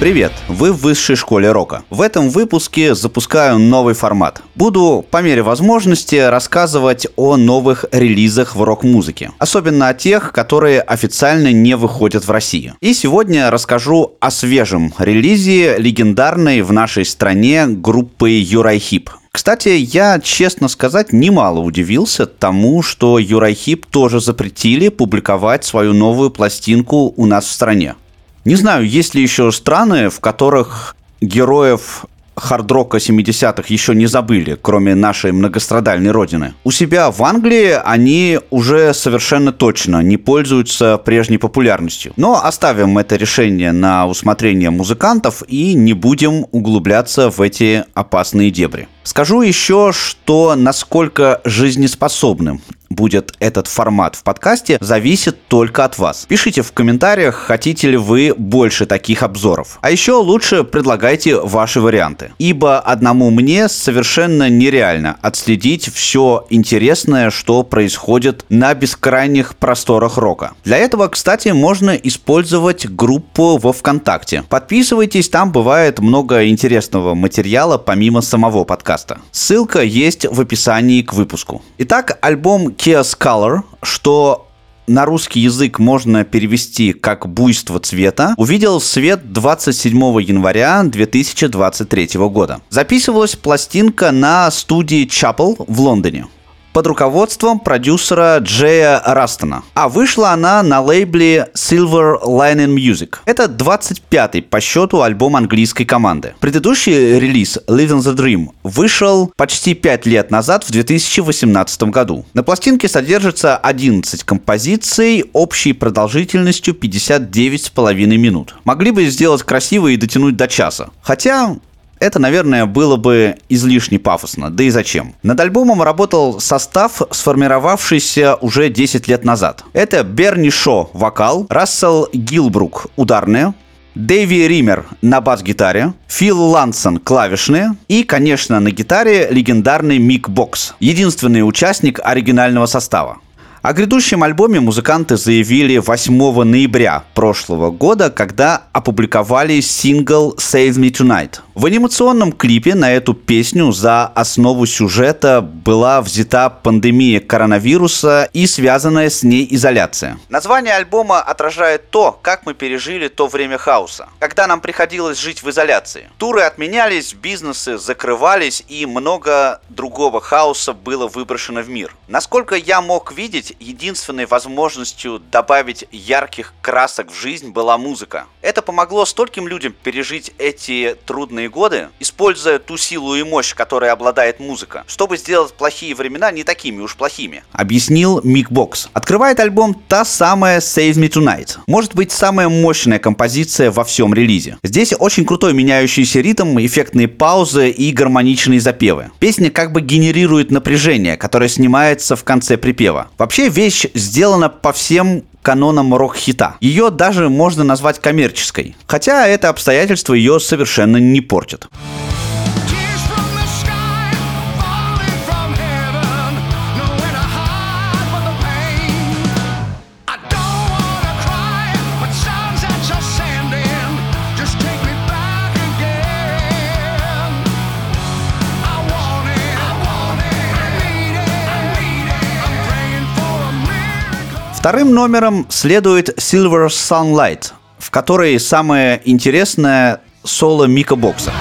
Привет! Вы в высшей школе рока. В этом выпуске запускаю новый формат. Буду по мере возможности рассказывать о новых релизах в рок-музыке. Особенно о тех, которые официально не выходят в России. И сегодня расскажу о свежем релизе легендарной в нашей стране группы Юрайхип. Кстати, я, честно сказать, немало удивился тому, что Юрайхип тоже запретили публиковать свою новую пластинку у нас в стране. Не знаю, есть ли еще страны, в которых героев хардрока 70-х еще не забыли, кроме нашей многострадальной родины. У себя в Англии они уже совершенно точно не пользуются прежней популярностью. Но оставим это решение на усмотрение музыкантов и не будем углубляться в эти опасные дебри. Скажу еще, что насколько жизнеспособным будет этот формат в подкасте, зависит только от вас. Пишите в комментариях, хотите ли вы больше таких обзоров. А еще лучше предлагайте ваши варианты. Ибо одному мне совершенно нереально отследить все интересное, что происходит на бескрайних просторах рока. Для этого, кстати, можно использовать группу во ВКонтакте. Подписывайтесь, там бывает много интересного материала помимо самого подкаста. Ссылка есть в описании к выпуску. Итак, альбом Chaos Color, что на русский язык можно перевести как «буйство цвета», увидел свет 27 января 2023 года. Записывалась пластинка на студии Chapel в Лондоне под руководством продюсера Джея Растона. А вышла она на лейбле Silver Lining Music. Это 25-й по счету альбом английской команды. Предыдущий релиз Living the Dream вышел почти 5 лет назад, в 2018 году. На пластинке содержится 11 композиций общей продолжительностью 59,5 минут. Могли бы сделать красиво и дотянуть до часа. Хотя это, наверное, было бы излишне пафосно, да и зачем. Над альбомом работал состав, сформировавшийся уже 10 лет назад. Это Берни Шо – вокал, Рассел Гилбрук – ударная, Дэви Ример на бас-гитаре, Фил Лансон – клавишные и, конечно, на гитаре легендарный Мик Бокс, единственный участник оригинального состава. О грядущем альбоме музыканты заявили 8 ноября прошлого года, когда опубликовали сингл Save Me Tonight. В анимационном клипе на эту песню за основу сюжета была взята пандемия коронавируса и связанная с ней изоляция. Название альбома отражает то, как мы пережили то время хаоса, когда нам приходилось жить в изоляции. Туры отменялись, бизнесы закрывались и много другого хаоса было выброшено в мир. Насколько я мог видеть, единственной возможностью добавить ярких красок в жизнь была музыка. Это помогло стольким людям пережить эти трудные годы, используя ту силу и мощь, которой обладает музыка, чтобы сделать плохие времена не такими уж плохими. Объяснил Мик Бокс. Открывает альбом та самая Save Me Tonight. Может быть самая мощная композиция во всем релизе. Здесь очень крутой меняющийся ритм, эффектные паузы и гармоничные запевы. Песня как бы генерирует напряжение, которое снимается в конце припева. Вообще вещь сделана по всем канонам рок-хита. Ее даже можно назвать коммерческой. Хотя это обстоятельство ее совершенно не портит. Вторым номером следует Silver Sunlight, в которой самое интересное соло Мика Бокса.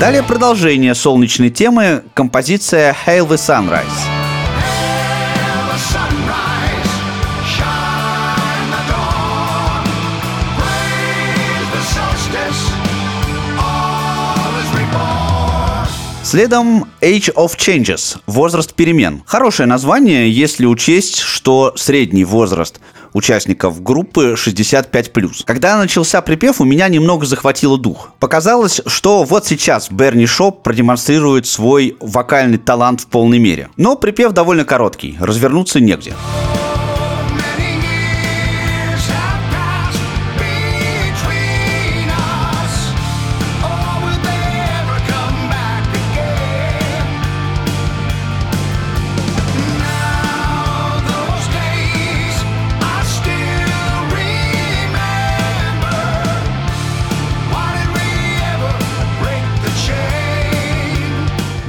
Далее продолжение солнечной темы, композиция «Hail the Sunrise». Следом Age of Changes – возраст перемен. Хорошее название, если учесть, что средний возраст участников группы 65+. Когда начался припев, у меня немного захватило дух. Показалось, что вот сейчас Берни Шоп продемонстрирует свой вокальный талант в полной мере. Но припев довольно короткий, развернуться негде.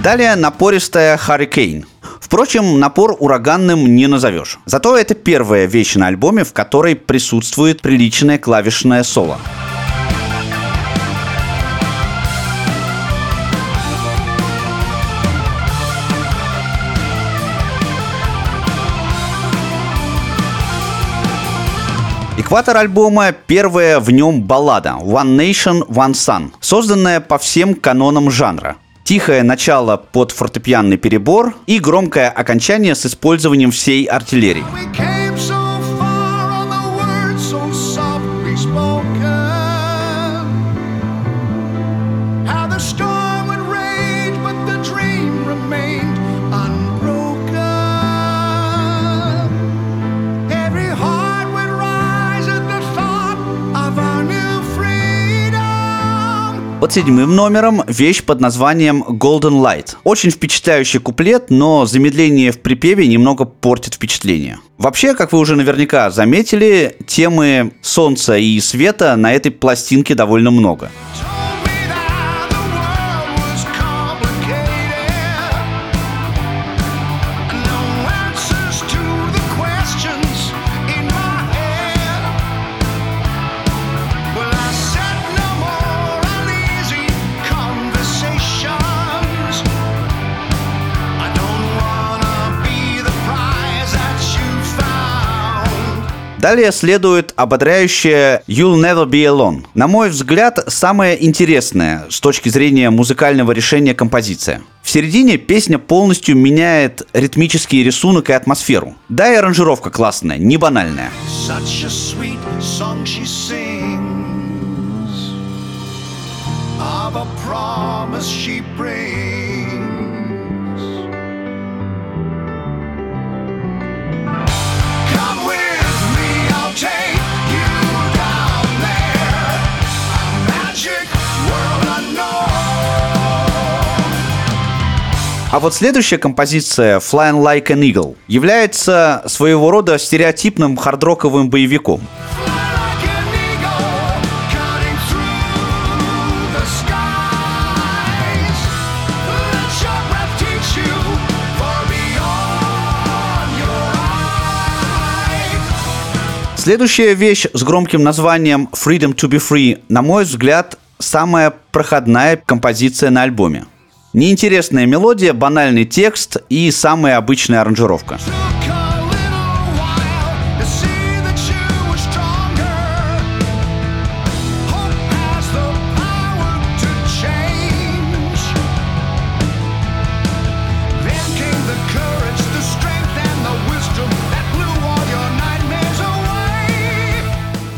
Далее напористая Hurricane. Впрочем, напор ураганным не назовешь. Зато это первая вещь на альбоме, в которой присутствует приличное клавишное соло. Экватор альбома – первая в нем баллада «One Nation, One Sun», созданная по всем канонам жанра. Тихое начало под фортепианный перебор и громкое окончание с использованием всей артиллерии. Под седьмым номером вещь под названием Golden Light. Очень впечатляющий куплет, но замедление в припеве немного портит впечатление. Вообще, как вы уже наверняка заметили, темы солнца и света на этой пластинке довольно много. Далее следует ободряющая «You'll Never Be Alone». На мой взгляд, самое интересное с точки зрения музыкального решения композиция. В середине песня полностью меняет ритмический рисунок и атмосферу. Да и аранжировка классная, не банальная. Of a promise she brings А вот следующая композиция Flying Like an Eagle является своего рода стереотипным хардроковым боевиком. Следующая вещь с громким названием Freedom to be Free, на мой взгляд, самая проходная композиция на альбоме. Неинтересная мелодия, банальный текст и самая обычная аранжировка.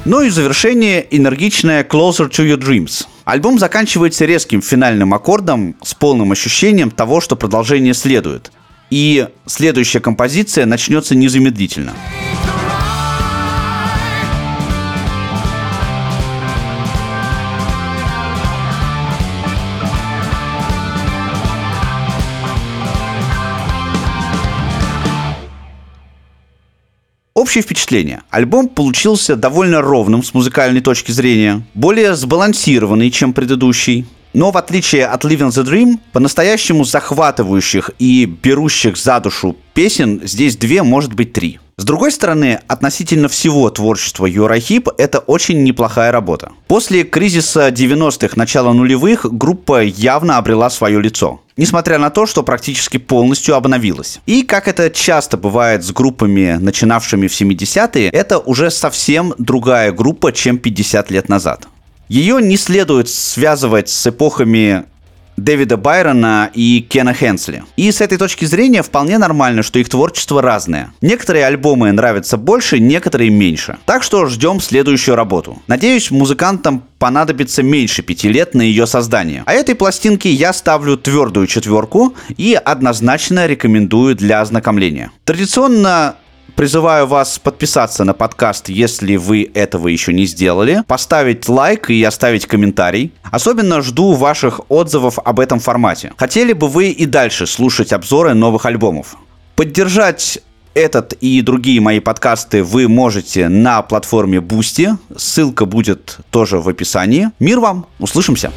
Ну и завершение энергичное Closer to Your Dreams. Альбом заканчивается резким финальным аккордом с полным ощущением того, что продолжение следует. И следующая композиция начнется незамедлительно. Общее впечатление. Альбом получился довольно ровным с музыкальной точки зрения, более сбалансированный, чем предыдущий. Но в отличие от Living the Dream, по-настоящему захватывающих и берущих за душу песен здесь две, может быть три. С другой стороны, относительно всего творчества Юрахип это очень неплохая работа. После кризиса 90-х, начала нулевых, группа явно обрела свое лицо. Несмотря на то, что практически полностью обновилась. И как это часто бывает с группами, начинавшими в 70-е, это уже совсем другая группа, чем 50 лет назад. Ее не следует связывать с эпохами Дэвида Байрона и Кена Хенсли. И с этой точки зрения вполне нормально, что их творчество разное. Некоторые альбомы нравятся больше, некоторые меньше. Так что ждем следующую работу. Надеюсь, музыкантам понадобится меньше пяти лет на ее создание. А этой пластинке я ставлю твердую четверку и однозначно рекомендую для ознакомления. Традиционно Призываю вас подписаться на подкаст, если вы этого еще не сделали, поставить лайк и оставить комментарий. Особенно жду ваших отзывов об этом формате. Хотели бы вы и дальше слушать обзоры новых альбомов? Поддержать этот и другие мои подкасты вы можете на платформе Boosty. Ссылка будет тоже в описании. Мир вам, услышимся!